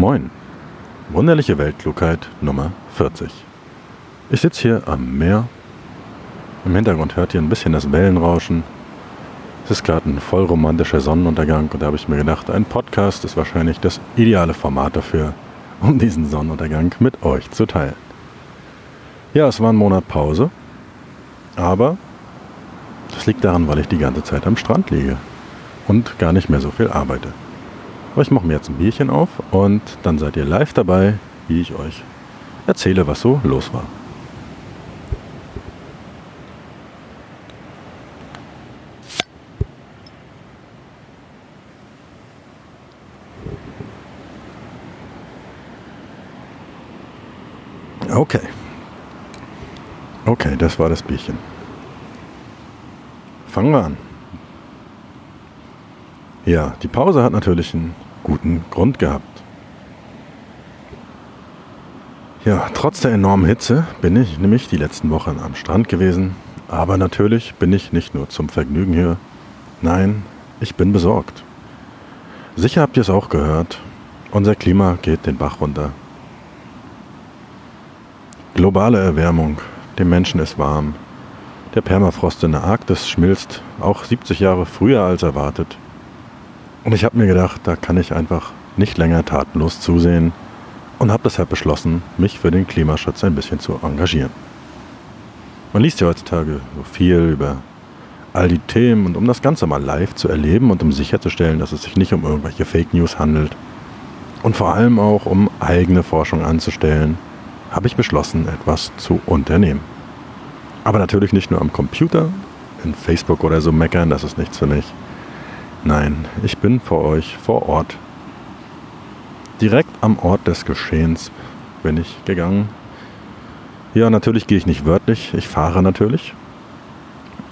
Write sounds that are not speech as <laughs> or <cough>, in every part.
Moin. Wunderliche Weltklugheit Nummer 40. Ich sitze hier am Meer. Im Hintergrund hört ihr ein bisschen das Wellenrauschen. Es ist gerade ein voll romantischer Sonnenuntergang und da habe ich mir gedacht, ein Podcast ist wahrscheinlich das ideale Format dafür, um diesen Sonnenuntergang mit euch zu teilen. Ja, es war ein Monat Pause, aber das liegt daran, weil ich die ganze Zeit am Strand liege und gar nicht mehr so viel arbeite. Aber ich mache mir jetzt ein Bierchen auf und dann seid ihr live dabei, wie ich euch erzähle, was so los war. Okay. Okay, das war das Bierchen. Fangen wir an. Ja, die Pause hat natürlich einen guten Grund gehabt. Ja, trotz der enormen Hitze bin ich nämlich die letzten Wochen am Strand gewesen. Aber natürlich bin ich nicht nur zum Vergnügen hier. Nein, ich bin besorgt. Sicher habt ihr es auch gehört. Unser Klima geht den Bach runter. Globale Erwärmung. Dem Menschen ist warm. Der Permafrost in der Arktis schmilzt auch 70 Jahre früher als erwartet. Und ich habe mir gedacht, da kann ich einfach nicht länger tatenlos zusehen und habe deshalb beschlossen, mich für den Klimaschutz ein bisschen zu engagieren. Man liest ja heutzutage so viel über all die Themen und um das Ganze mal live zu erleben und um sicherzustellen, dass es sich nicht um irgendwelche Fake News handelt und vor allem auch um eigene Forschung anzustellen, habe ich beschlossen, etwas zu unternehmen. Aber natürlich nicht nur am Computer, in Facebook oder so meckern, das ist nichts für mich Nein, ich bin vor euch vor Ort. Direkt am Ort des Geschehens bin ich gegangen. Ja, natürlich gehe ich nicht wörtlich, ich fahre natürlich,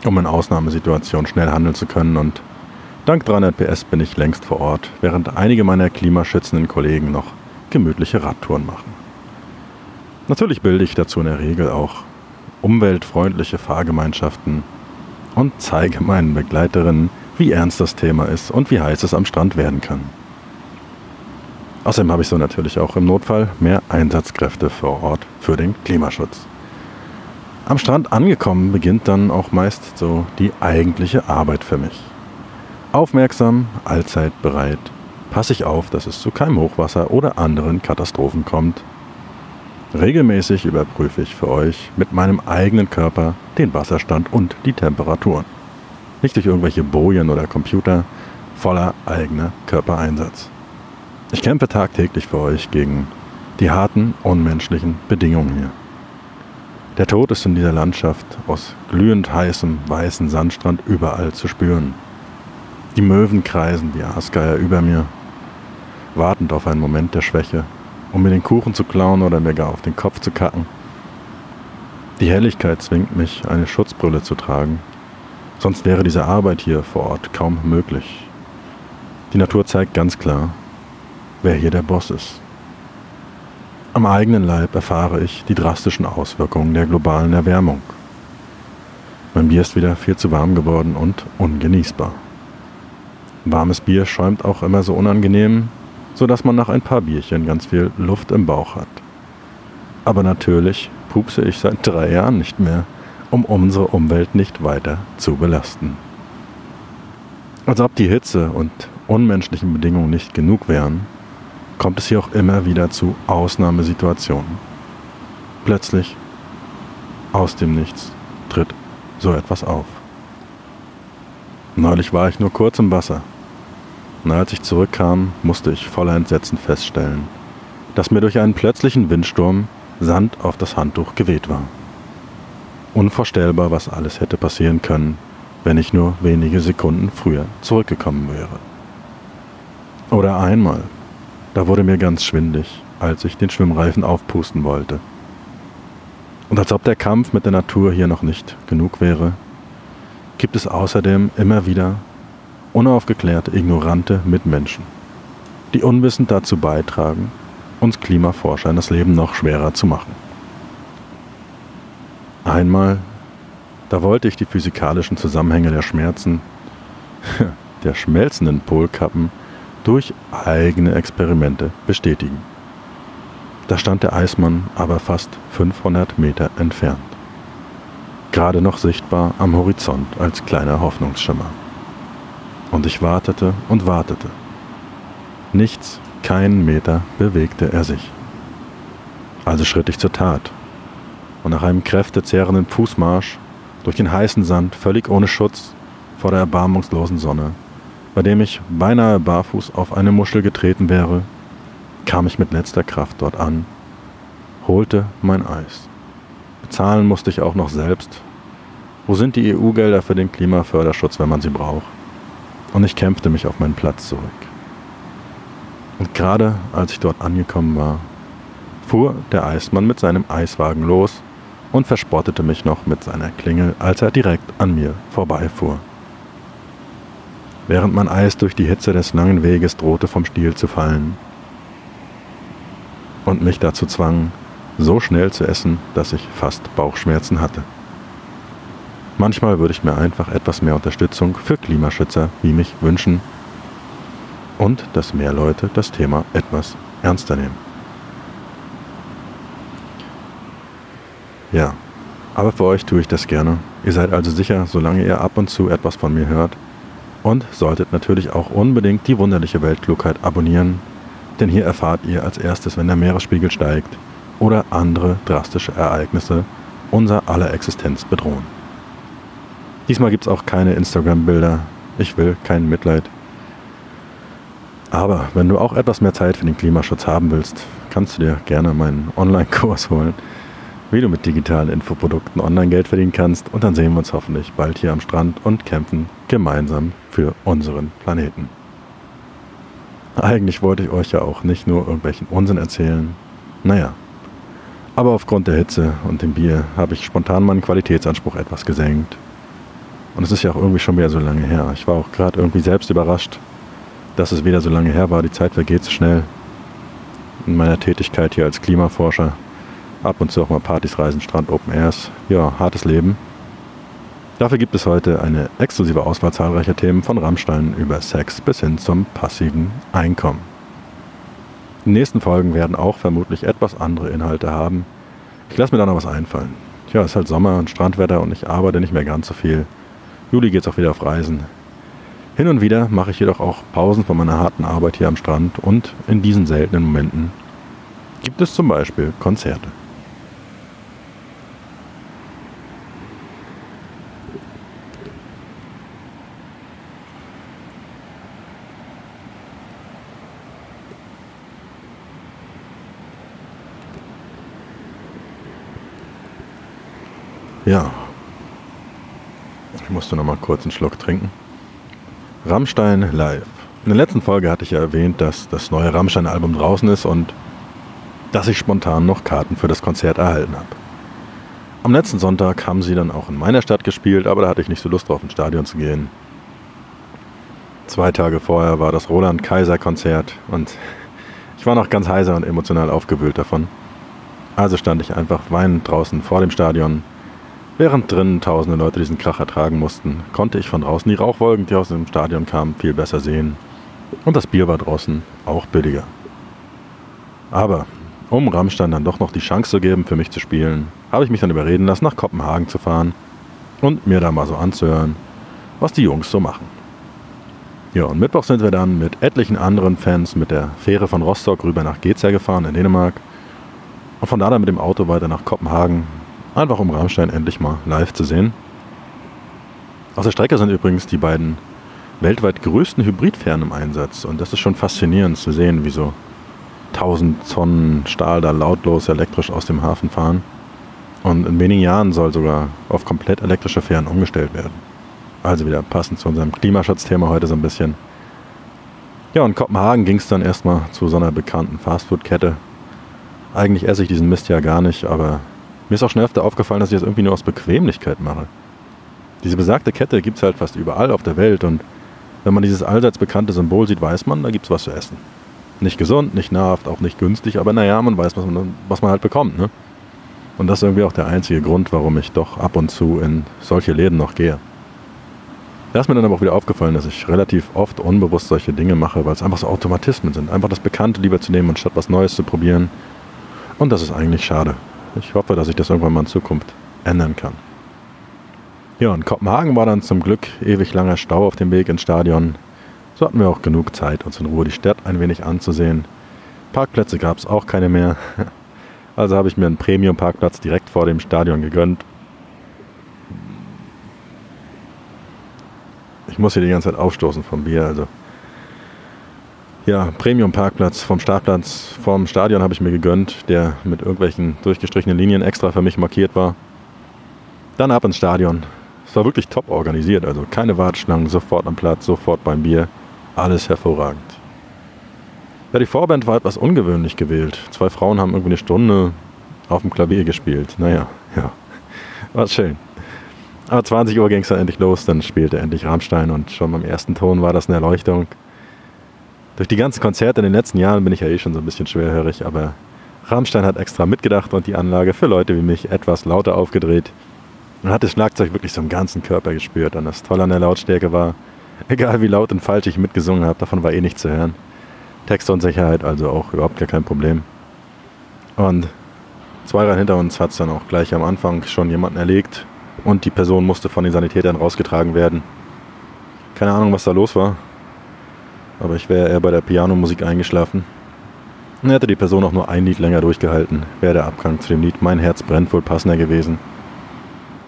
um in Ausnahmesituationen schnell handeln zu können und dank 300 PS bin ich längst vor Ort, während einige meiner klimaschützenden Kollegen noch gemütliche Radtouren machen. Natürlich bilde ich dazu in der Regel auch umweltfreundliche Fahrgemeinschaften und zeige meinen Begleiterinnen, wie ernst das Thema ist und wie heiß es am Strand werden kann. Außerdem habe ich so natürlich auch im Notfall mehr Einsatzkräfte vor Ort für den Klimaschutz. Am Strand angekommen beginnt dann auch meist so die eigentliche Arbeit für mich. Aufmerksam, allzeit bereit, passe ich auf, dass es zu keinem Hochwasser oder anderen Katastrophen kommt. Regelmäßig überprüfe ich für euch mit meinem eigenen Körper den Wasserstand und die Temperaturen nicht durch irgendwelche Bojen oder Computer, voller eigener Körpereinsatz. Ich kämpfe tagtäglich für euch gegen die harten, unmenschlichen Bedingungen hier. Der Tod ist in dieser Landschaft aus glühend heißem, weißen Sandstrand überall zu spüren. Die Möwen kreisen wie Aasgeier über mir, wartend auf einen Moment der Schwäche, um mir den Kuchen zu klauen oder mir gar auf den Kopf zu kacken. Die Helligkeit zwingt mich, eine Schutzbrille zu tragen, Sonst wäre diese Arbeit hier vor Ort kaum möglich. Die Natur zeigt ganz klar, wer hier der Boss ist. Am eigenen Leib erfahre ich die drastischen Auswirkungen der globalen Erwärmung. Mein Bier ist wieder viel zu warm geworden und ungenießbar. Warmes Bier schäumt auch immer so unangenehm, sodass man nach ein paar Bierchen ganz viel Luft im Bauch hat. Aber natürlich pupse ich seit drei Jahren nicht mehr um unsere Umwelt nicht weiter zu belasten. Als ob die Hitze und unmenschlichen Bedingungen nicht genug wären, kommt es hier auch immer wieder zu Ausnahmesituationen. Plötzlich, aus dem Nichts, tritt so etwas auf. Neulich war ich nur kurz im Wasser. Und als ich zurückkam, musste ich voller Entsetzen feststellen, dass mir durch einen plötzlichen Windsturm Sand auf das Handtuch geweht war. Unvorstellbar, was alles hätte passieren können, wenn ich nur wenige Sekunden früher zurückgekommen wäre. Oder einmal, da wurde mir ganz schwindig, als ich den Schwimmreifen aufpusten wollte. Und als ob der Kampf mit der Natur hier noch nicht genug wäre, gibt es außerdem immer wieder unaufgeklärte, ignorante Mitmenschen, die unwissend dazu beitragen, uns Klimaforschern das Leben noch schwerer zu machen. Einmal, da wollte ich die physikalischen Zusammenhänge der Schmerzen, <laughs> der schmelzenden Polkappen durch eigene Experimente bestätigen. Da stand der Eismann aber fast 500 Meter entfernt, gerade noch sichtbar am Horizont als kleiner Hoffnungsschimmer. Und ich wartete und wartete. Nichts, keinen Meter bewegte er sich. Also schritt ich zur Tat. Und nach einem kräftezehrenden Fußmarsch durch den heißen Sand, völlig ohne Schutz vor der erbarmungslosen Sonne, bei dem ich beinahe barfuß auf eine Muschel getreten wäre, kam ich mit letzter Kraft dort an, holte mein Eis. Bezahlen musste ich auch noch selbst. Wo sind die EU-Gelder für den Klimaförderschutz, wenn man sie braucht? Und ich kämpfte mich auf meinen Platz zurück. Und gerade als ich dort angekommen war, fuhr der Eismann mit seinem Eiswagen los und verspottete mich noch mit seiner Klingel, als er direkt an mir vorbeifuhr. Während mein Eis durch die Hitze des langen Weges drohte vom Stiel zu fallen und mich dazu zwang, so schnell zu essen, dass ich fast Bauchschmerzen hatte. Manchmal würde ich mir einfach etwas mehr Unterstützung für Klimaschützer wie mich wünschen und dass mehr Leute das Thema etwas ernster nehmen. Ja, aber für euch tue ich das gerne. Ihr seid also sicher, solange ihr ab und zu etwas von mir hört. Und solltet natürlich auch unbedingt die wunderliche Weltklugheit abonnieren, denn hier erfahrt ihr als erstes, wenn der Meeresspiegel steigt oder andere drastische Ereignisse unser aller Existenz bedrohen. Diesmal gibt es auch keine Instagram-Bilder. Ich will kein Mitleid. Aber wenn du auch etwas mehr Zeit für den Klimaschutz haben willst, kannst du dir gerne meinen Online-Kurs holen, wie du mit digitalen Infoprodukten online Geld verdienen kannst. Und dann sehen wir uns hoffentlich bald hier am Strand und kämpfen gemeinsam für unseren Planeten. Eigentlich wollte ich euch ja auch nicht nur irgendwelchen Unsinn erzählen. Naja, aber aufgrund der Hitze und dem Bier habe ich spontan meinen Qualitätsanspruch etwas gesenkt. Und es ist ja auch irgendwie schon wieder so lange her. Ich war auch gerade irgendwie selbst überrascht, dass es wieder so lange her war. Die Zeit vergeht so schnell. In meiner Tätigkeit hier als Klimaforscher. Ab und zu auch mal Partys, Reisen, Strand, Open Airs. Ja, hartes Leben. Dafür gibt es heute eine exklusive Auswahl zahlreicher Themen von Rammstein über Sex bis hin zum passiven Einkommen. Die nächsten Folgen werden auch vermutlich etwas andere Inhalte haben. Ich lasse mir da noch was einfallen. Ja, es ist halt Sommer und Strandwetter und ich arbeite nicht mehr ganz so viel. Juli geht es auch wieder auf Reisen. Hin und wieder mache ich jedoch auch Pausen von meiner harten Arbeit hier am Strand und in diesen seltenen Momenten gibt es zum Beispiel Konzerte. Ja, ich musste noch mal kurz einen Schluck trinken. Rammstein live. In der letzten Folge hatte ich ja erwähnt, dass das neue Rammstein-Album draußen ist und dass ich spontan noch Karten für das Konzert erhalten habe. Am letzten Sonntag haben sie dann auch in meiner Stadt gespielt, aber da hatte ich nicht so Lust drauf, ins Stadion zu gehen. Zwei Tage vorher war das Roland Kaiser Konzert und ich war noch ganz heiser und emotional aufgewühlt davon. Also stand ich einfach weinend draußen vor dem Stadion, Während drinnen tausende Leute diesen Krach ertragen mussten, konnte ich von draußen die Rauchwolken, die aus dem Stadion kamen, viel besser sehen. Und das Bier war draußen auch billiger. Aber um Rammstein dann doch noch die Chance zu geben, für mich zu spielen, habe ich mich dann überreden lassen, nach Kopenhagen zu fahren und mir da mal so anzuhören, was die Jungs so machen. Ja, und Mittwoch sind wir dann mit etlichen anderen Fans mit der Fähre von Rostock rüber nach Geza gefahren in Dänemark und von da dann mit dem Auto weiter nach Kopenhagen, Einfach um Rammstein endlich mal live zu sehen. Auf der Strecke sind übrigens die beiden weltweit größten Hybridfähren im Einsatz. Und das ist schon faszinierend zu sehen, wie so 1000 Tonnen Stahl da lautlos elektrisch aus dem Hafen fahren. Und in wenigen Jahren soll sogar auf komplett elektrische Fähren umgestellt werden. Also wieder passend zu unserem Klimaschutzthema heute so ein bisschen. Ja, und Kopenhagen ging es dann erstmal zu so einer bekannten Fastfood-Kette. Eigentlich esse ich diesen Mist ja gar nicht, aber mir ist auch schnell öfter aufgefallen, dass ich das irgendwie nur aus Bequemlichkeit mache. Diese besagte Kette gibt es halt fast überall auf der Welt und wenn man dieses allseits bekannte Symbol sieht, weiß man, da gibt es was zu essen. Nicht gesund, nicht nahrhaft, auch nicht günstig, aber naja, man weiß, was man, was man halt bekommt. Ne? Und das ist irgendwie auch der einzige Grund, warum ich doch ab und zu in solche Läden noch gehe. Da ist mir dann aber auch wieder aufgefallen, dass ich relativ oft unbewusst solche Dinge mache, weil es einfach so Automatismen sind. Einfach das Bekannte lieber zu nehmen, anstatt was Neues zu probieren. Und das ist eigentlich schade. Ich hoffe, dass ich das irgendwann mal in Zukunft ändern kann. Ja, in Kopenhagen war dann zum Glück ewig langer Stau auf dem Weg ins Stadion. So hatten wir auch genug Zeit, uns in Ruhe die Stadt ein wenig anzusehen. Parkplätze gab es auch keine mehr. <laughs> Also habe ich mir einen Premium-Parkplatz direkt vor dem Stadion gegönnt. Ich muss hier die ganze Zeit aufstoßen vom Bier. Also ja, Premium-Parkplatz vom Startplatz vom Stadion habe ich mir gegönnt, der mit irgendwelchen durchgestrichenen Linien extra für mich markiert war. Dann ab ins Stadion. Es war wirklich top organisiert, also keine Warteschlangen, sofort am Platz, sofort beim Bier. Alles hervorragend. Ja, die Vorband war etwas ungewöhnlich gewählt. Zwei Frauen haben irgendwie eine Stunde auf dem Klavier gespielt. Naja, ja, war schön. Aber 20 Uhr ging es dann endlich los, dann spielte endlich Rammstein und schon beim ersten Ton war das eine Erleuchtung. Durch die ganzen Konzerte in den letzten Jahren bin ich ja eh schon so ein bisschen schwerhörig, aber Rammstein hat extra mitgedacht und die Anlage für Leute wie mich etwas lauter aufgedreht. Man hat das Schlagzeug wirklich so im ganzen Körper gespürt und das Tolle an der Lautstärke war, <laughs> egal wie laut und falsch ich mitgesungen habe, davon war eh nichts zu hören. Textunsicherheit also auch überhaupt gar kein Problem. Und zwei Reihen hinter uns hat es dann auch gleich am Anfang schon jemanden erlegt und die Person musste von den Sanitätern rausgetragen werden. Keine Ahnung, was da los war, aber ich wäre eher bei der Pianomusik eingeschlafen. Und hätte die Person auch nur ein Lied länger durchgehalten, wäre der Abgang zu dem Lied Mein Herz brennt wohl passender gewesen.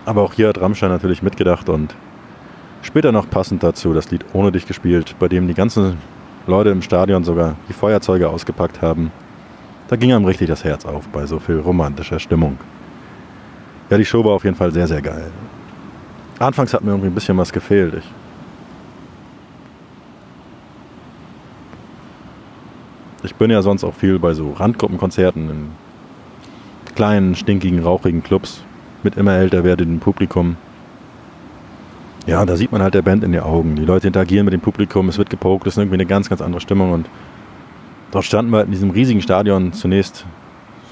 Aber auch hier hat Rammstein natürlich mitgedacht und später noch passend dazu das Lied Ohne dich gespielt, bei dem die ganzen Leute im Stadion sogar die Feuerzeuge ausgepackt haben. Da ging einem richtig das Herz auf bei so viel romantischer Stimmung. Ja, die Show war auf jeden Fall sehr, sehr geil. Anfangs hat mir irgendwie ein bisschen was gefehlt. Ich ich bin ja sonst auch viel bei so Randgruppenkonzerten in kleinen, stinkigen, rauchigen Clubs mit immer älter werdendem Publikum. Ja, da sieht man halt der Band in die Augen. Die Leute interagieren mit dem Publikum, es wird gepokt, es ist irgendwie eine ganz, ganz andere Stimmung. Und dort standen wir halt in diesem riesigen Stadion zunächst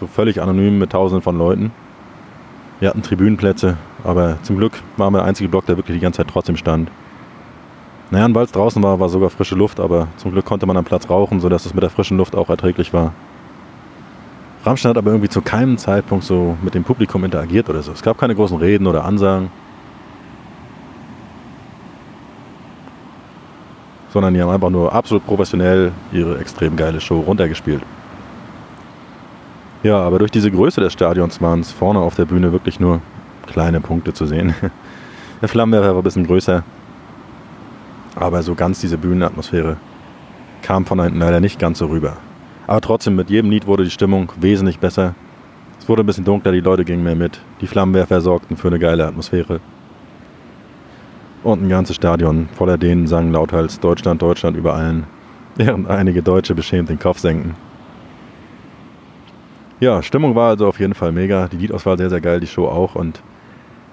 so völlig anonym mit tausenden von Leuten. Wir hatten Tribünenplätze, aber zum Glück waren wir der einzige Block, der wirklich die ganze Zeit trotzdem stand. Naja, und weil es draußen war, war sogar frische Luft, aber zum Glück konnte man am Platz rauchen, sodass es mit der frischen Luft auch erträglich war. Rammstein hat aber irgendwie zu keinem Zeitpunkt so mit dem Publikum interagiert oder so. Es gab keine großen Reden oder Ansagen. Sondern die haben einfach nur absolut professionell ihre extrem geile Show runtergespielt. Ja, aber durch diese Größe des Stadions waren es vorne auf der Bühne wirklich nur kleine Punkte zu sehen. <laughs> Der Flammenwerfer war ein bisschen größer. Aber so ganz diese Bühnenatmosphäre kam von hinten leider nicht ganz so rüber. Aber trotzdem, mit jedem Lied wurde die Stimmung wesentlich besser. Es wurde ein bisschen dunkler, die Leute gingen mehr mit. Die Flammenwerfer sorgten für eine geile Atmosphäre. Und ein ganzes Stadion voller Dänen sangen lauthals Deutschland, Deutschland über allen, während einige Deutsche beschämt den Kopf senken. Ja, Stimmung war also auf jeden Fall mega. Die Liedauswahl sehr, sehr geil, die Show auch. Und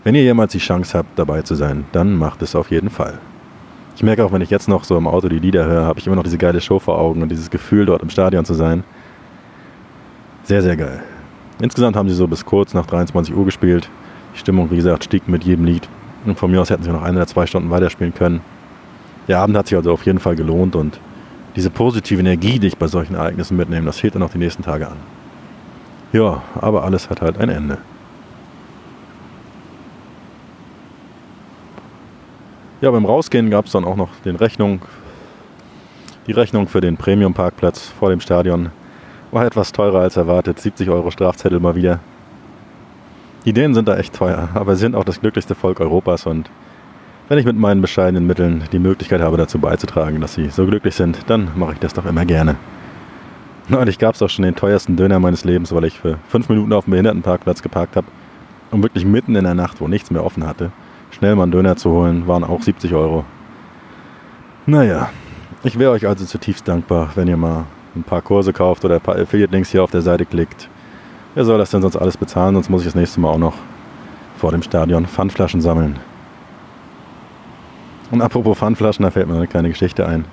wenn ihr jemals die Chance habt, dabei zu sein, dann macht es auf jeden Fall. Ich merke auch, wenn ich jetzt noch so im Auto die Lieder höre, habe ich immer noch diese geile Show vor Augen und dieses Gefühl, dort im Stadion zu sein. Sehr, sehr geil. Insgesamt haben sie so bis kurz nach 23 Uhr gespielt. Die Stimmung, wie gesagt, stieg mit jedem Lied. Und von mir aus hätten sie noch eine oder zwei Stunden weiterspielen können. Der Abend hat sich also auf jeden Fall gelohnt und diese positive Energie, die ich bei solchen Ereignissen mitnehme, das fehlt dann auch die nächsten Tage an. Ja, aber alles hat halt ein Ende. Ja, beim Rausgehen gab es dann auch noch den Rechnung. Die Rechnung für den Premium-Parkplatz vor dem Stadion war etwas teurer als erwartet. 70 Euro Strafzettel mal wieder. Die Dänen sind da echt teuer, aber sie sind auch das glücklichste Volk Europas und wenn ich mit meinen bescheidenen Mitteln die Möglichkeit habe, dazu beizutragen, dass sie so glücklich sind, dann mache ich das doch immer gerne. Neulich gab es auch schon den teuersten Döner meines Lebens, weil ich für fünf Minuten auf dem Behindertenparkplatz geparkt habe und wirklich mitten in der Nacht, wo nichts mehr offen hatte, schnell mal einen Döner zu holen, waren auch 70 Euro. Naja, ich wäre euch also zutiefst dankbar, wenn ihr mal ein paar Kurse kauft oder ein paar Affiliate-Links hier auf der Seite klickt. Wer soll das denn sonst alles bezahlen? Sonst muss ich das nächste Mal auch noch vor dem Stadion Pfandflaschen sammeln. Und apropos Pfandflaschen, da fällt mir eine kleine Geschichte ein.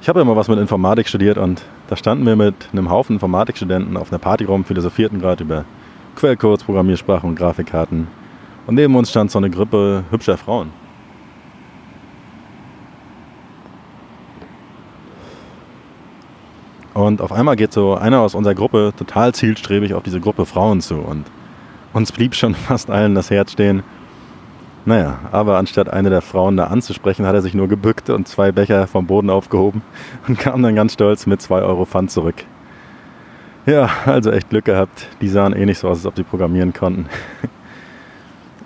Ich habe ja mal was mit Informatik studiert und da standen wir mit einem Haufen Informatikstudenten auf einer Party rum, philosophierten gerade über Quellcodes, Programmiersprachen und Grafikkarten und neben uns stand so eine Gruppe hübscher Frauen. Und auf einmal geht so einer aus unserer Gruppe total zielstrebig auf diese Gruppe Frauen zu. Und uns blieb schon <laughs> fast allen das Herz stehen. Naja, aber anstatt eine der Frauen da anzusprechen, hat er sich nur gebückt und zwei Becher vom Boden aufgehoben und kam dann ganz stolz mit zwei Euro Pfand zurück. Ja, also echt Glück gehabt. Die sahen eh nicht so aus, als ob sie programmieren konnten. <laughs>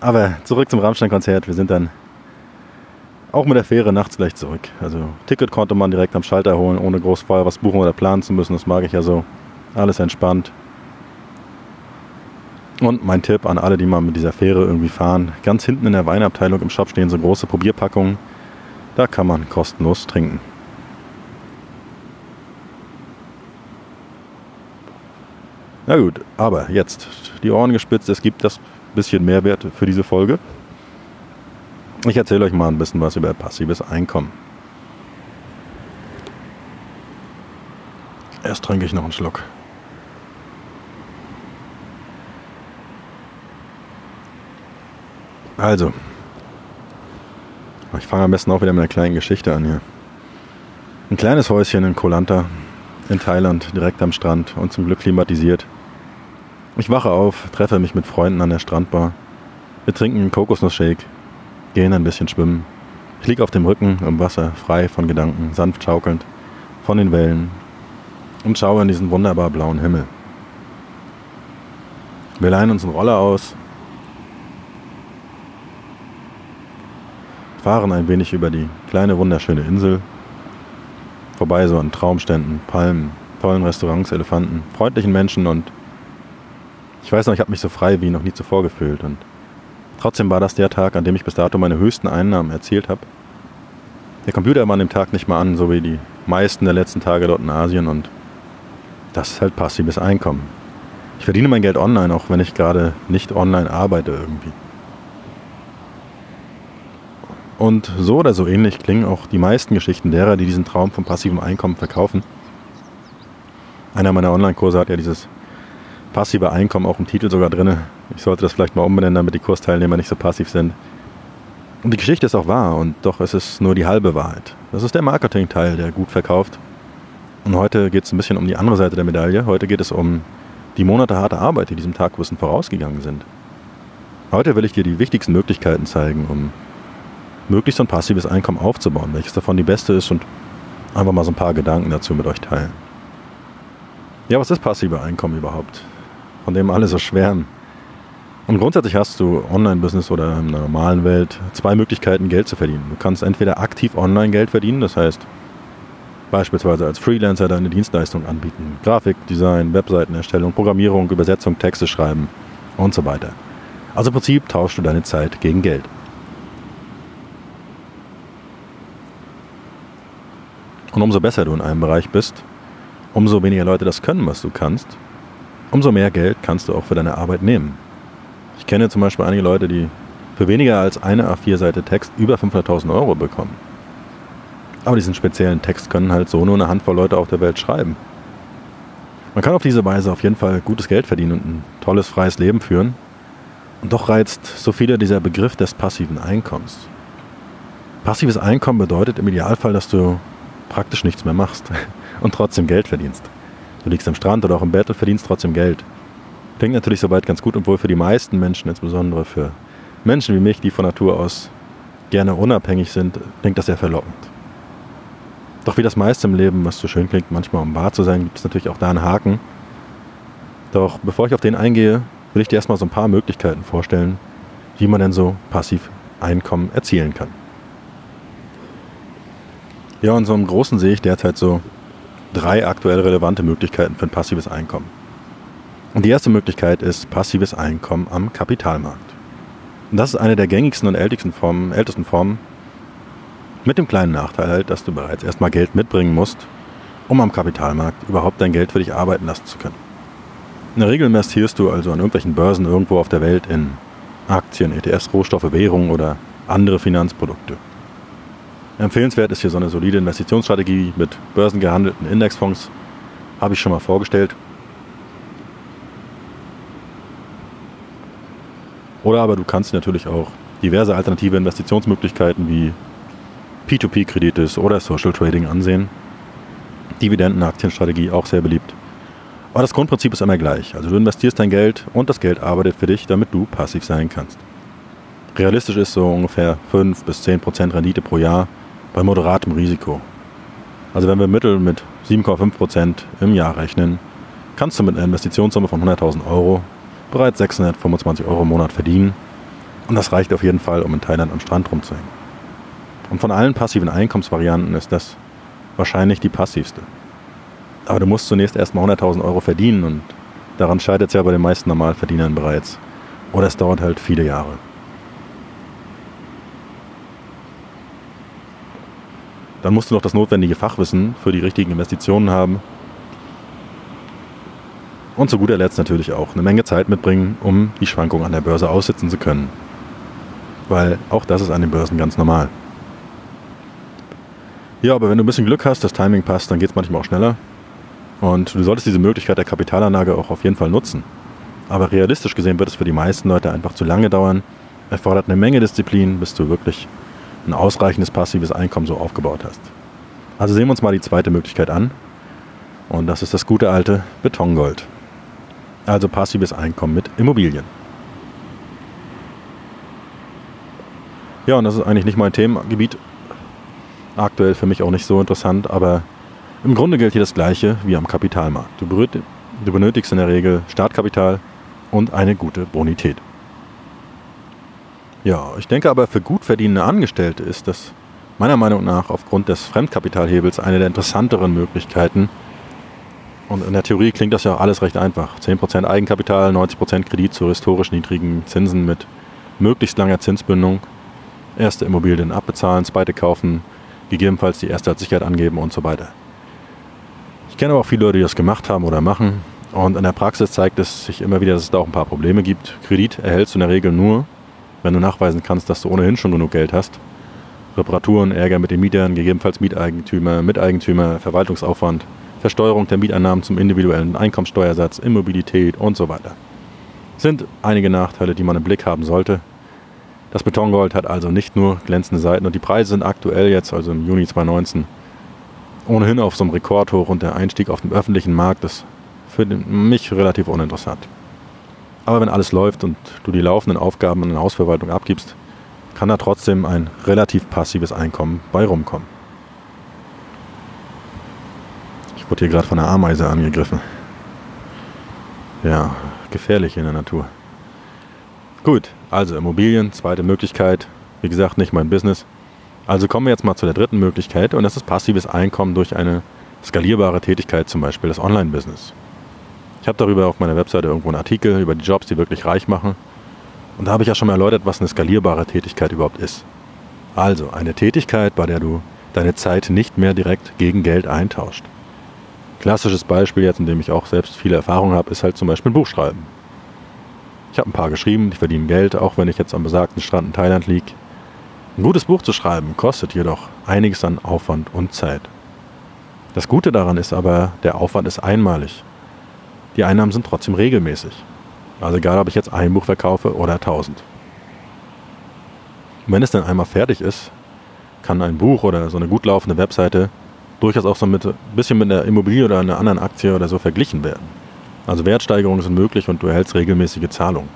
Aber zurück zum Rammstein-Konzert. Wir sind dann auch mit der Fähre nachts gleich zurück. Also Ticket konnte man direkt am Schalter holen, ohne groß vorher was buchen oder planen zu müssen. Das mag ich ja so. Alles entspannt. Und mein Tipp an alle, die mal mit dieser Fähre irgendwie fahren, ganz hinten in der Weinabteilung im Shop stehen so große Probierpackungen. Da kann man kostenlos trinken. Na gut, aber jetzt die Ohren gespitzt, es gibt das bisschen Mehrwert für diese Folge. Ich erzähle euch mal ein bisschen was über passives Einkommen. Erst trinke ich noch einen Schluck. Also, ich fange am besten auch wieder mit einer kleinen Geschichte an hier. Ein kleines Häuschen in Koh Lanta in Thailand, direkt am Strand und zum Glück klimatisiert. Ich wache auf, treffe mich mit Freunden an der Strandbar. Wir trinken einen Kokosnussshake, gehen ein bisschen schwimmen. Ich liege auf dem Rücken im Wasser, frei von Gedanken, sanft schaukelnd, von den Wellen und schaue in diesen wunderbar blauen Himmel. Wir leihen uns einen Roller aus, fahren ein wenig über die kleine wunderschöne Insel, vorbei so an Traumständen, Palmen, tollen Restaurants, Elefanten, freundlichen Menschen und ich weiß noch, ich habe mich so frei wie noch nie zuvor gefühlt. Und trotzdem war das der Tag, an dem ich bis dato meine höchsten Einnahmen erzielt habe. Der Computer war an dem Tag nicht mal an, so wie die meisten der letzten Tage dort in Asien. Und das ist halt passives Einkommen. Ich verdiene mein Geld online, auch wenn ich gerade nicht online arbeite irgendwie. Und so oder so ähnlich klingen auch die meisten Geschichten derer, die diesen Traum vom passiven Einkommen verkaufen. Einer meiner Online-Kurse hat ja dieses passive Einkommen auch im Titel sogar drin. Ich sollte das vielleicht mal umbenennen, damit die Kursteilnehmer nicht so passiv sind. Und die Geschichte ist auch wahr und doch ist es nur die halbe Wahrheit. Das ist der Marketing-Teil, der gut verkauft. Und heute geht es ein bisschen um die andere Seite der Medaille. Heute geht es um die Monate harte Arbeit, die diesem Tagwissen vorausgegangen sind. Heute will ich dir die wichtigsten Möglichkeiten zeigen, um möglichst ein passives Einkommen aufzubauen, welches davon die beste ist und einfach mal so ein paar Gedanken dazu mit euch teilen. Ja, was ist passive Einkommen überhaupt? Von dem alle so schwärmen. Und grundsätzlich hast du Online-Business oder in der normalen Welt zwei Möglichkeiten, Geld zu verdienen. Du kannst entweder aktiv online Geld verdienen, das heißt beispielsweise als Freelancer deine Dienstleistung anbieten. Grafik, Design, Webseitenerstellung, Programmierung, Übersetzung, Texte schreiben und so weiter. Also im Prinzip tauschst du deine Zeit gegen Geld. Und umso besser du in einem Bereich bist, umso weniger Leute das können, was du kannst, umso mehr Geld kannst du auch für deine Arbeit nehmen. Ich kenne zum Beispiel einige Leute, die für weniger als eine A4-Seite Text über 500.000 Euro bekommen. Aber diesen speziellen Text können halt so nur eine Handvoll Leute auf der Welt schreiben. Man kann auf diese Weise auf jeden Fall gutes Geld verdienen und ein tolles freies Leben führen. Und doch reizt so viele dieser Begriff des passiven Einkommens. Passives Einkommen bedeutet im Idealfall, dass du praktisch nichts mehr machst <laughs> und trotzdem Geld verdienst. Du liegst am Strand oder auch im Bett und verdienst trotzdem Geld. Klingt natürlich soweit ganz gut und wohl für die meisten Menschen, insbesondere für Menschen wie mich, die von Natur aus gerne unabhängig sind, klingt das sehr verlockend. Doch wie das meiste im Leben, was so schön klingt, manchmal um wahr zu sein, gibt es natürlich auch da einen Haken. Doch bevor ich auf den eingehe, will ich dir erstmal so ein paar Möglichkeiten vorstellen, wie man denn so passiv Einkommen erzielen kann. Ja, und so im Großen sehe ich derzeit so drei aktuell relevante Möglichkeiten für ein passives Einkommen. Und die erste Möglichkeit ist passives Einkommen am Kapitalmarkt. Und das ist eine der gängigsten und ältesten Formen, ältesten Formen, mit dem kleinen Nachteil halt, dass du bereits erstmal Geld mitbringen musst, um am Kapitalmarkt überhaupt dein Geld für dich arbeiten lassen zu können. In der Regel investierst du also an irgendwelchen Börsen irgendwo auf der Welt in Aktien, ETFs, Rohstoffe, Währungen oder andere Finanzprodukte. Empfehlenswert ist hier so eine solide Investitionsstrategie mit börsengehandelten Indexfonds. Habe ich schon mal vorgestellt. Oder aber du kannst natürlich auch diverse alternative Investitionsmöglichkeiten wie P2P-Kredite oder Social Trading ansehen. Dividendenaktienstrategie auch sehr beliebt. Aber das Grundprinzip ist immer gleich. Also du investierst dein Geld und das Geld arbeitet für dich, damit du passiv sein kannst. Realistisch ist so ungefähr 5 bis 10 Prozent Rendite pro Jahr bei moderatem Risiko. Also wenn wir Mittel mit 7,5 Prozent im Jahr rechnen, kannst du mit einer Investitionssumme von 100.000 Euro bereits 625 Euro im Monat verdienen. Und das reicht auf jeden Fall, um in Thailand am Strand rumzuhängen. Und von allen passiven Einkommensvarianten ist das wahrscheinlich die passivste. Aber du musst zunächst erstmal 100.000 Euro verdienen und daran scheitert es ja bei den meisten Normalverdienern bereits. Oder es dauert halt viele Jahre. Dann musst du noch das notwendige Fachwissen für die richtigen Investitionen haben. Und zu guter Letzt natürlich auch eine Menge Zeit mitbringen, um die Schwankungen an der Börse aussitzen zu können. Weil auch das ist an den Börsen ganz normal. Ja, aber wenn du ein bisschen Glück hast, das Timing passt, dann geht es manchmal auch schneller. Und du solltest diese Möglichkeit der Kapitalanlage auch auf jeden Fall nutzen. Aber realistisch gesehen wird es für die meisten Leute einfach zu lange dauern. Erfordert eine Menge Disziplin, bis du wirklich ein ausreichendes passives Einkommen so aufgebaut hast. Also sehen wir uns mal die zweite Möglichkeit an. Und das ist das gute alte Betongold. Also passives Einkommen mit Immobilien. Ja, und das ist eigentlich nicht mein Themengebiet. Aktuell für mich auch nicht so interessant, aber im Grunde gilt hier das Gleiche wie am Kapitalmarkt. Du benötigst in der Regel Startkapital und eine gute Bonität. Ja, ich denke aber für gut verdienende Angestellte ist das meiner Meinung nach aufgrund des Fremdkapitalhebels eine der interessanteren Möglichkeiten. Und in der Theorie klingt das ja alles recht einfach. 10% Eigenkapital, 90% Kredit zu historisch niedrigen Zinsen mit möglichst langer Zinsbindung. Erste Immobilien abbezahlen, zweite kaufen, gegebenenfalls die erste als Sicherheit angeben und so weiter. Ich kenne aber auch viele Leute, die das gemacht haben oder machen. Und in der Praxis zeigt es sich immer wieder, dass es da auch ein paar Probleme gibt. Kredit erhältst du in der Regel nur, wenn du nachweisen kannst, dass du ohnehin schon genug Geld hast. Reparaturen, Ärger mit den Mietern, gegebenenfalls Mieteigentümer, Miteigentümer, Verwaltungsaufwand, Versteuerung der Mieteinnahmen zum individuellen Einkommensteuersatz, Immobilität und so weiter. Sind einige Nachteile, die man im Blick haben sollte. Das Betongold hat also nicht nur glänzende Seiten und die Preise sind aktuell jetzt, also im Juni 2019, ohnehin auf so einem Rekordhoch und der Einstieg auf dem öffentlichen Markt ist für mich relativ uninteressant. Aber wenn alles läuft und du die laufenden Aufgaben an der Hausverwaltung abgibst, kann da trotzdem ein relativ passives Einkommen bei rumkommen. Ich wurde hier gerade von einer Ameise angegriffen. Ja, gefährlich in der Natur. Gut, also Immobilien, zweite Möglichkeit. Wie gesagt, nicht mein Business. Also kommen wir jetzt mal zu der dritten Möglichkeit und das ist passives Einkommen durch eine skalierbare Tätigkeit, zum Beispiel das Online-Business. Ich habe darüber auf meiner Webseite irgendwo einen Artikel über die Jobs, die wirklich reich machen. Und da habe ich ja schon mal erläutert, was eine skalierbare Tätigkeit überhaupt ist. Also eine Tätigkeit, bei der du deine Zeit nicht mehr direkt gegen Geld eintauscht. Klassisches Beispiel jetzt, in dem ich auch selbst viele Erfahrung habe, ist halt zum Beispiel Buchschreiben. Ich habe ein paar geschrieben, die verdienen Geld, auch wenn ich jetzt am besagten Strand in Thailand liege. Ein gutes Buch zu schreiben kostet jedoch einiges an Aufwand und Zeit. Das Gute daran ist aber, der Aufwand ist einmalig. Die Einnahmen sind trotzdem regelmäßig. Also egal, ob ich jetzt ein Buch verkaufe oder tausend. wenn es dann einmal fertig ist, kann ein Buch oder so eine gut laufende Webseite durchaus auch so ein bisschen mit einer Immobilie oder einer anderen Aktie oder so verglichen werden. Also Wertsteigerungen sind möglich und du erhältst regelmäßige Zahlungen.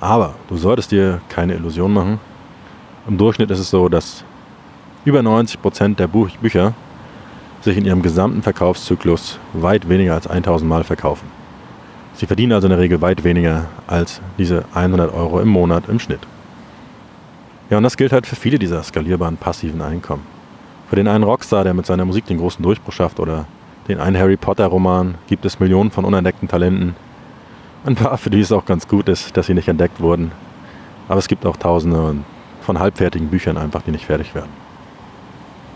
Aber du solltest dir keine Illusion machen. Im Durchschnitt ist es so, dass über 90% der Buch Bücher sich in ihrem gesamten Verkaufszyklus weit weniger als 1000 Mal verkaufen. Sie verdienen also in der Regel weit weniger als diese 100 Euro im Monat im Schnitt. Ja, und das gilt halt für viele dieser skalierbaren passiven Einkommen. Für den einen Rockstar, der mit seiner Musik den großen Durchbruch schafft, oder den einen Harry Potter-Roman, gibt es Millionen von unentdeckten Talenten. Ein paar, für die es auch ganz gut ist, dass sie nicht entdeckt wurden. Aber es gibt auch Tausende von halbfertigen Büchern einfach, die nicht fertig werden.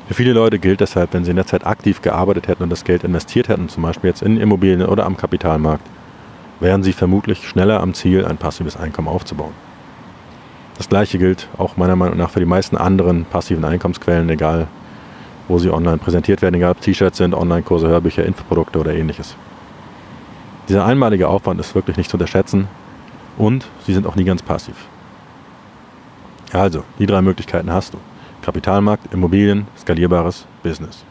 Für viele Leute gilt deshalb, wenn sie in der Zeit aktiv gearbeitet hätten und das Geld investiert hätten, zum Beispiel jetzt in Immobilien oder am Kapitalmarkt, wären sie vermutlich schneller am Ziel, ein passives Einkommen aufzubauen. Das gleiche gilt auch meiner Meinung nach für die meisten anderen passiven Einkommensquellen, egal wo sie online präsentiert werden, egal ob T-Shirts sind, Online-Kurse, Hörbücher, Infoprodukte oder ähnliches. Dieser einmalige Aufwand ist wirklich nicht zu unterschätzen und sie sind auch nie ganz passiv. Also, die drei Möglichkeiten hast du. Kapitalmarkt, Immobilien, skalierbares Business.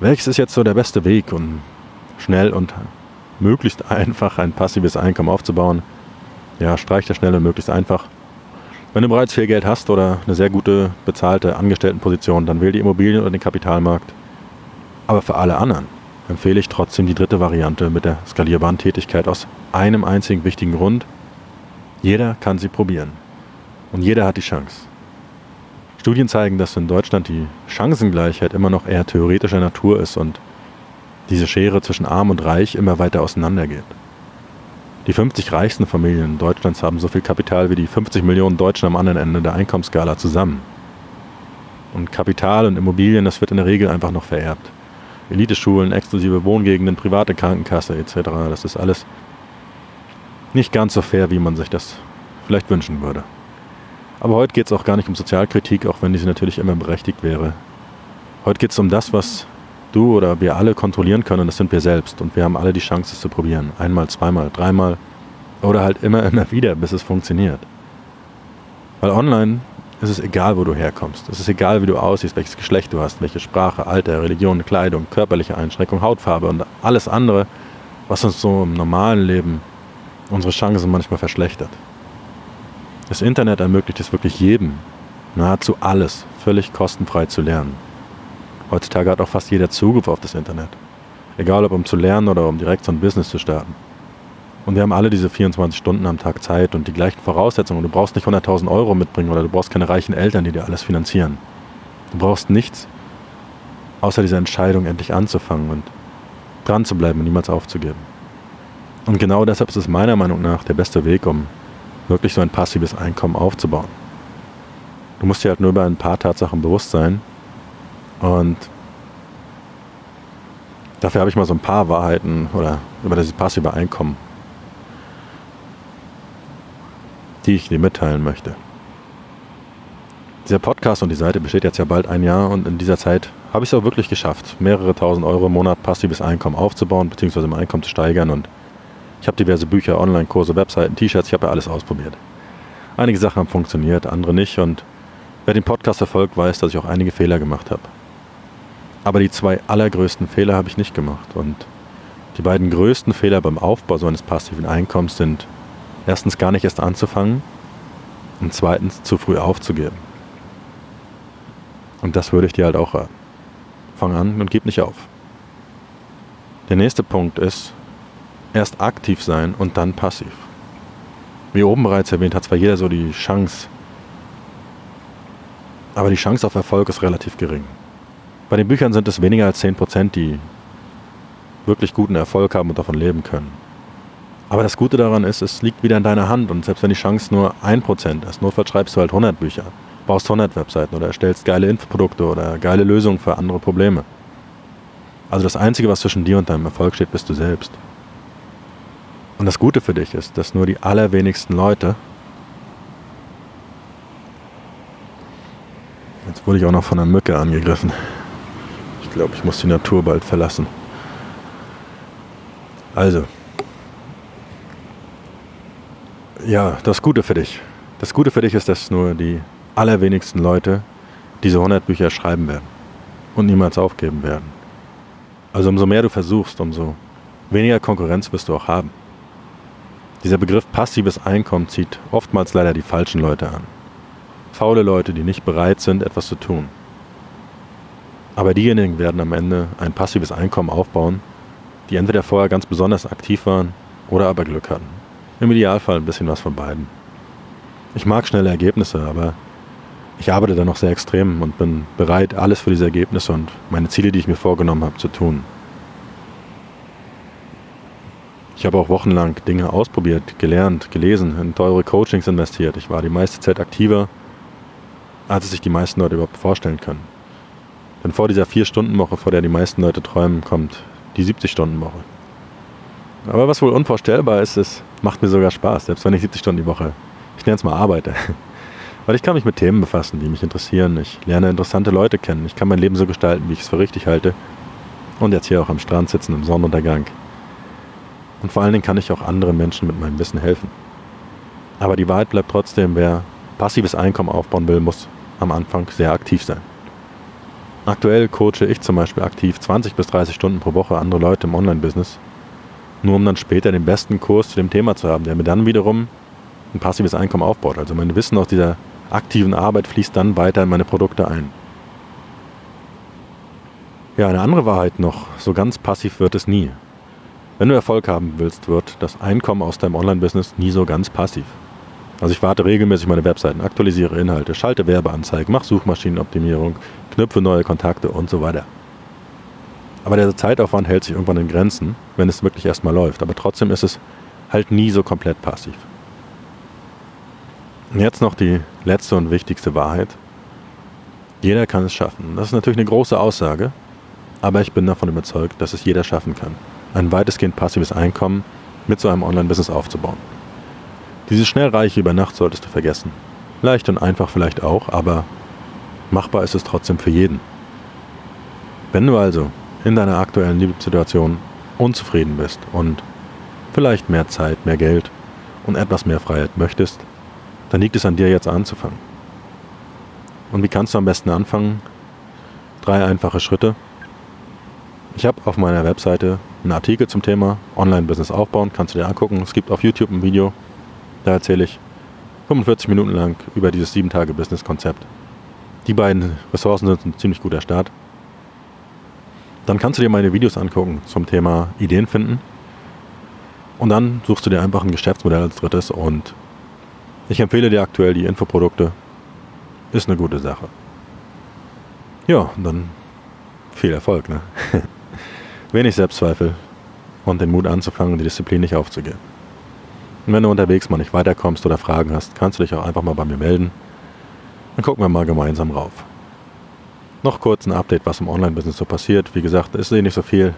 Welches ist jetzt so der beste Weg, um schnell und möglichst einfach ein passives Einkommen aufzubauen? Ja, streich das schnell und möglichst einfach. Wenn du bereits viel Geld hast oder eine sehr gute bezahlte Angestelltenposition, dann wähl die Immobilien oder den Kapitalmarkt. Aber für alle anderen empfehle ich trotzdem die dritte Variante mit der skalierbaren Tätigkeit aus einem einzigen wichtigen Grund. Jeder kann sie probieren. Und jeder hat die Chance. Studien zeigen, dass in Deutschland die Chancengleichheit immer noch eher theoretischer Natur ist und diese Schere zwischen arm und reich immer weiter auseinandergeht. Die 50 reichsten Familien Deutschlands haben so viel Kapital wie die 50 Millionen Deutschen am anderen Ende der Einkommensskala zusammen. Und Kapital und Immobilien, das wird in der Regel einfach noch vererbt. Eliteschulen, exklusive Wohngegenden, private Krankenkasse etc. Das ist alles nicht ganz so fair, wie man sich das vielleicht wünschen würde. Aber heute geht es auch gar nicht um Sozialkritik, auch wenn diese natürlich immer berechtigt wäre. Heute geht es um das, was du oder wir alle kontrollieren können, das sind wir selbst. Und wir haben alle die Chance, es zu probieren. Einmal, zweimal, dreimal oder halt immer, immer wieder, bis es funktioniert. Weil online ist es egal, wo du herkommst. Es ist egal, wie du aussiehst, welches Geschlecht du hast, welche Sprache, Alter, Religion, Kleidung, körperliche Einschränkung, Hautfarbe und alles andere, was uns so im normalen Leben unsere Chancen manchmal verschlechtert. Das Internet ermöglicht es wirklich jedem, nahezu alles, völlig kostenfrei zu lernen. Heutzutage hat auch fast jeder Zugriff auf das Internet. Egal ob um zu lernen oder um direkt so ein Business zu starten. Und wir haben alle diese 24 Stunden am Tag Zeit und die gleichen Voraussetzungen. Du brauchst nicht 100.000 Euro mitbringen oder du brauchst keine reichen Eltern, die dir alles finanzieren. Du brauchst nichts, außer dieser Entscheidung endlich anzufangen und dran zu bleiben und niemals aufzugeben. Und genau deshalb ist es meiner Meinung nach der beste Weg, um wirklich so ein passives Einkommen aufzubauen. Du musst dir halt nur über ein paar Tatsachen bewusst sein. Und dafür habe ich mal so ein paar Wahrheiten oder über das passive Einkommen, die ich dir mitteilen möchte. Dieser Podcast und die Seite besteht jetzt ja bald ein Jahr und in dieser Zeit habe ich es auch wirklich geschafft, mehrere tausend Euro im Monat passives Einkommen aufzubauen bzw. im Einkommen zu steigern und ich habe diverse Bücher, Online-Kurse, Webseiten, T-Shirts, ich habe ja alles ausprobiert. Einige Sachen haben funktioniert, andere nicht und wer den Podcast verfolgt, weiß, dass ich auch einige Fehler gemacht habe. Aber die zwei allergrößten Fehler habe ich nicht gemacht und die beiden größten Fehler beim Aufbau so eines passiven Einkommens sind erstens gar nicht erst anzufangen und zweitens zu früh aufzugeben. Und das würde ich dir halt auch raten. Fang an und gib nicht auf. Der nächste Punkt ist, Erst aktiv sein und dann passiv. Wie oben bereits erwähnt, hat zwar jeder so die Chance, aber die Chance auf Erfolg ist relativ gering. Bei den Büchern sind es weniger als 10%, die wirklich guten Erfolg haben und davon leben können. Aber das Gute daran ist, es liegt wieder in deiner Hand und selbst wenn die Chance nur 1% ist, notfalls schreibst du halt 100 Bücher, baust 100 Webseiten oder erstellst geile Infoprodukte oder geile Lösungen für andere Probleme. Also das Einzige, was zwischen dir und deinem Erfolg steht, bist du selbst. Und das Gute für dich ist, dass nur die allerwenigsten Leute, jetzt wurde ich auch noch von einer Mücke angegriffen. Ich glaube, ich muss die Natur bald verlassen. Also, ja, das Gute für dich. Das Gute für dich ist, dass nur die allerwenigsten Leute diese 100 Bücher schreiben werden und niemals aufgeben werden. Also umso mehr du versuchst, umso weniger Konkurrenz wirst du auch haben. Dieser Begriff passives Einkommen zieht oftmals leider die falschen Leute an. Faule Leute, die nicht bereit sind, etwas zu tun. Aber diejenigen werden am Ende ein passives Einkommen aufbauen, die entweder vorher ganz besonders aktiv waren oder aber Glück hatten. Im Idealfall ein bisschen was von beiden. Ich mag schnelle Ergebnisse, aber ich arbeite da noch sehr extrem und bin bereit, alles für diese Ergebnisse und meine Ziele, die ich mir vorgenommen habe, zu tun. Ich habe auch wochenlang Dinge ausprobiert, gelernt, gelesen, in teure Coachings investiert. Ich war die meiste Zeit aktiver, als es sich die meisten Leute überhaupt vorstellen können. Denn vor dieser Vier-Stunden-Woche, vor der die meisten Leute träumen, kommt die 70-Stunden-Woche. Aber was wohl unvorstellbar ist, es macht mir sogar Spaß, selbst wenn ich 70 Stunden die Woche, ich nenne es mal arbeite. <laughs> Weil ich kann mich mit Themen befassen, die mich interessieren. Ich lerne interessante Leute kennen. Ich kann mein Leben so gestalten, wie ich es für richtig halte. Und jetzt hier auch am Strand sitzen im Sonnenuntergang und vor allen Dingen kann ich auch anderen Menschen mit meinem Wissen helfen. Aber die Wahrheit bleibt trotzdem, wer passives Einkommen aufbauen will, muss am Anfang sehr aktiv sein. Aktuell coache ich zum Beispiel aktiv 20 bis 30 Stunden pro Woche andere Leute im Online-Business, nur um dann später den besten Kurs zu dem Thema zu haben, der mir dann wiederum ein passives Einkommen aufbaut. Also mein Wissen aus dieser aktiven Arbeit fließt dann weiter in meine Produkte ein. Ja, eine andere Wahrheit noch, so ganz passiv wird es nie. Wenn du Erfolg haben willst, wird das Einkommen aus deinem Online-Business nie so ganz passiv. Also ich warte regelmäßig meine Webseiten, aktualisiere Inhalte, schalte Werbeanzeigen, mache Suchmaschinenoptimierung, knüpfe neue Kontakte und so weiter. Aber der Zeitaufwand hält sich irgendwann in Grenzen, wenn es wirklich erstmal läuft. Aber trotzdem ist es halt nie so komplett passiv. Und jetzt noch die letzte und wichtigste Wahrheit. Jeder kann es schaffen. Das ist natürlich eine große Aussage, aber ich bin davon überzeugt, dass es jeder schaffen kann, ein weitestgehend passives Einkommen mit so einem Online-Business aufzubauen. Dieses Schnellreiche über Nacht solltest du vergessen. Leicht und einfach vielleicht auch, aber machbar ist es trotzdem für jeden. Wenn du also in deiner aktuellen Lebenssituation unzufrieden bist und vielleicht mehr Zeit, mehr Geld und etwas mehr Freiheit möchtest, dann liegt es an dir jetzt anzufangen. Und wie kannst du am besten anfangen? Drei einfache Schritte. Ich habe auf meiner Webseite einen Artikel zum Thema Online-Business aufbauen, kannst du dir angucken. Es gibt auf YouTube ein Video, da erzähle ich 45 Minuten lang über dieses 7-Tage-Business-Konzept. Die beiden Ressourcen sind ein ziemlich guter Start. Dann kannst du dir meine Videos angucken zum Thema Ideen finden. Und dann suchst du dir einfach ein Geschäftsmodell als drittes und ich empfehle dir aktuell die Infoprodukte. Ist eine gute Sache. Ja, dann viel Erfolg, ne? <laughs> Wenig Selbstzweifel und den Mut anzufangen, die Disziplin nicht aufzugeben. Und wenn du unterwegs mal nicht weiterkommst oder Fragen hast, kannst du dich auch einfach mal bei mir melden. Dann gucken wir mal gemeinsam rauf. Noch kurz ein Update, was im Online-Business so passiert. Wie gesagt, ist eh nicht so viel.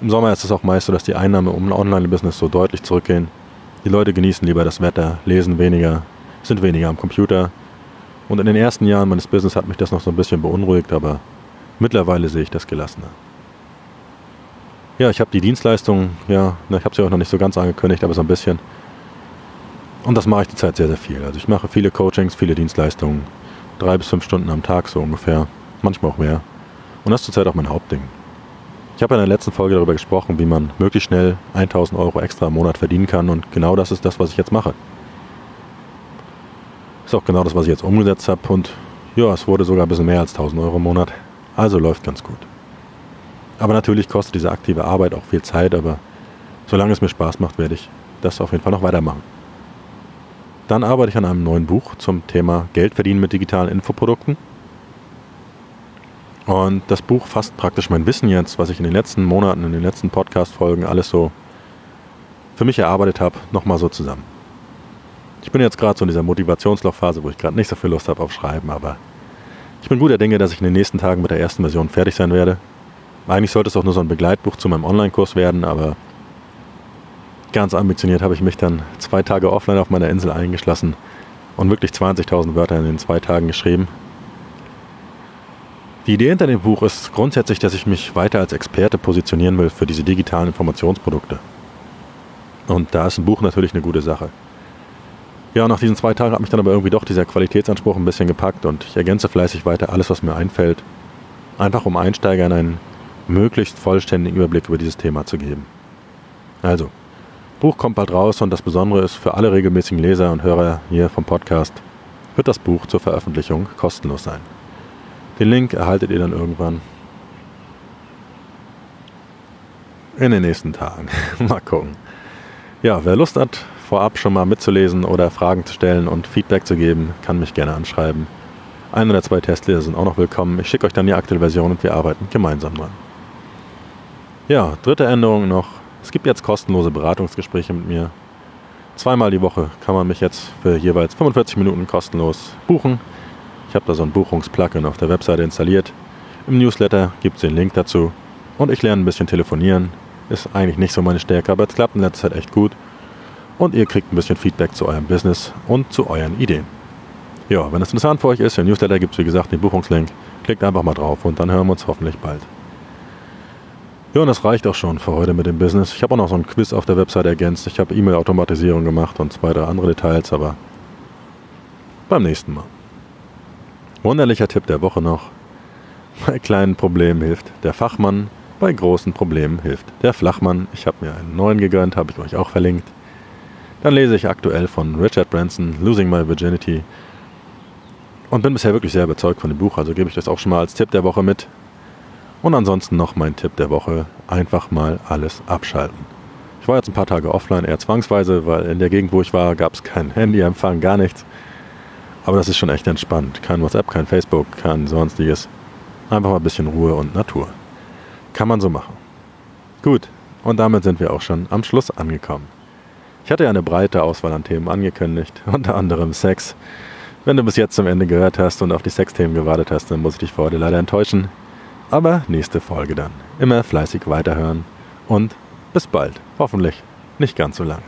Im Sommer ist es auch meist so, dass die Einnahmen im Online-Business so deutlich zurückgehen. Die Leute genießen lieber das Wetter, lesen weniger, sind weniger am Computer. Und in den ersten Jahren meines Business hat mich das noch so ein bisschen beunruhigt, aber mittlerweile sehe ich das gelassener. Ja, ich habe die Dienstleistung, ja, ich habe sie auch noch nicht so ganz angekündigt, aber so ein bisschen und das mache ich zurzeit sehr, sehr viel. Also ich mache viele Coachings, viele Dienstleistungen, drei bis fünf Stunden am Tag so ungefähr, manchmal auch mehr. Und das ist zurzeit auch mein Hauptding. Ich habe in der letzten Folge darüber gesprochen, wie man möglichst schnell 1000 Euro extra im Monat verdienen kann und genau das ist das, was ich jetzt mache. Ist auch genau das, was ich jetzt umgesetzt habe und ja, es wurde sogar ein bisschen mehr als 1000 Euro im Monat. Also läuft ganz gut. Aber natürlich kostet diese aktive Arbeit auch viel Zeit, aber solange es mir Spaß macht, werde ich das auf jeden Fall noch weitermachen. Dann arbeite ich an einem neuen Buch zum Thema Geld verdienen mit digitalen Infoprodukten. Und das Buch fasst praktisch mein Wissen jetzt, was ich in den letzten Monaten, in den letzten Podcast-Folgen alles so für mich erarbeitet habe, nochmal so zusammen. Ich bin jetzt gerade so in dieser Motivationslaufphase, wo ich gerade nicht so viel Lust habe auf Schreiben, aber ich bin guter Dinge, dass ich in den nächsten Tagen mit der ersten Version fertig sein werde. Eigentlich sollte es auch nur so ein Begleitbuch zu meinem Online-Kurs werden, aber Ganz ambitioniert habe ich mich dann zwei Tage offline auf meiner Insel eingeschlossen und wirklich 20.000 Wörter in den zwei Tagen geschrieben. Die Idee hinter dem Buch ist grundsätzlich, dass ich mich weiter als Experte positionieren will für diese digitalen Informationsprodukte. Und da ist ein Buch natürlich eine gute Sache. Ja, nach diesen zwei Tagen hat mich dann aber irgendwie doch dieser Qualitätsanspruch ein bisschen gepackt und ich ergänze fleißig weiter alles, was mir einfällt, einfach um Einsteigern einen möglichst vollständigen Überblick über dieses Thema zu geben. Also, Buch kommt bald raus und das Besondere ist, für alle regelmäßigen Leser und Hörer hier vom Podcast wird das Buch zur Veröffentlichung kostenlos sein. Den Link erhaltet ihr dann irgendwann in den nächsten Tagen. <laughs> mal gucken. Ja, wer Lust hat, vorab schon mal mitzulesen oder Fragen zu stellen und Feedback zu geben, kann mich gerne anschreiben. Ein oder zwei Testleser sind auch noch willkommen. Ich schicke euch dann die aktuelle Version und wir arbeiten gemeinsam dran. Ja, dritte Änderung noch. Es gibt jetzt kostenlose Beratungsgespräche mit mir. Zweimal die Woche kann man mich jetzt für jeweils 45 Minuten kostenlos buchen. Ich habe da so ein Buchungsplugin auf der Webseite installiert. Im Newsletter gibt es den Link dazu. Und ich lerne ein bisschen telefonieren. Ist eigentlich nicht so meine Stärke, aber es klappt in letzter Zeit echt gut. Und ihr kriegt ein bisschen Feedback zu eurem Business und zu euren Ideen. Ja, wenn es interessant für euch ist, im Newsletter gibt es wie gesagt den Buchungslink. Klickt einfach mal drauf und dann hören wir uns hoffentlich bald. Ja, und das reicht auch schon für heute mit dem Business. Ich habe auch noch so ein Quiz auf der Website ergänzt. Ich habe E-Mail-Automatisierung gemacht und zwei, drei andere Details, aber beim nächsten Mal. Wunderlicher Tipp der Woche noch. <laughs> Bei kleinen Problemen hilft der Fachmann, bei großen Problemen hilft der Flachmann. Ich habe mir einen neuen gegönnt, habe ich euch auch verlinkt. Dann lese ich aktuell von Richard Branson Losing My Virginity und bin bisher wirklich sehr überzeugt von dem Buch, also gebe ich das auch schon mal als Tipp der Woche mit. Und ansonsten noch mein Tipp der Woche, einfach mal alles abschalten. Ich war jetzt ein paar Tage offline, eher zwangsweise, weil in der Gegend, wo ich war, gab es kein <laughs> Handyempfang, gar nichts. Aber das ist schon echt entspannt. Kein WhatsApp, kein Facebook, kein sonstiges. Einfach mal ein bisschen Ruhe und Natur. Kann man so machen. Gut, und damit sind wir auch schon am Schluss angekommen. Ich hatte ja eine breite Auswahl an Themen angekündigt, <laughs> unter anderem Sex. Wenn du bis jetzt zum Ende gehört hast und auf die Sexthemen gewartet hast, dann muss ich dich vor heute leider enttäuschen. Aber nächste Folge dann. Immer fleißig weiterhören und bis bald. Hoffentlich nicht ganz so lang.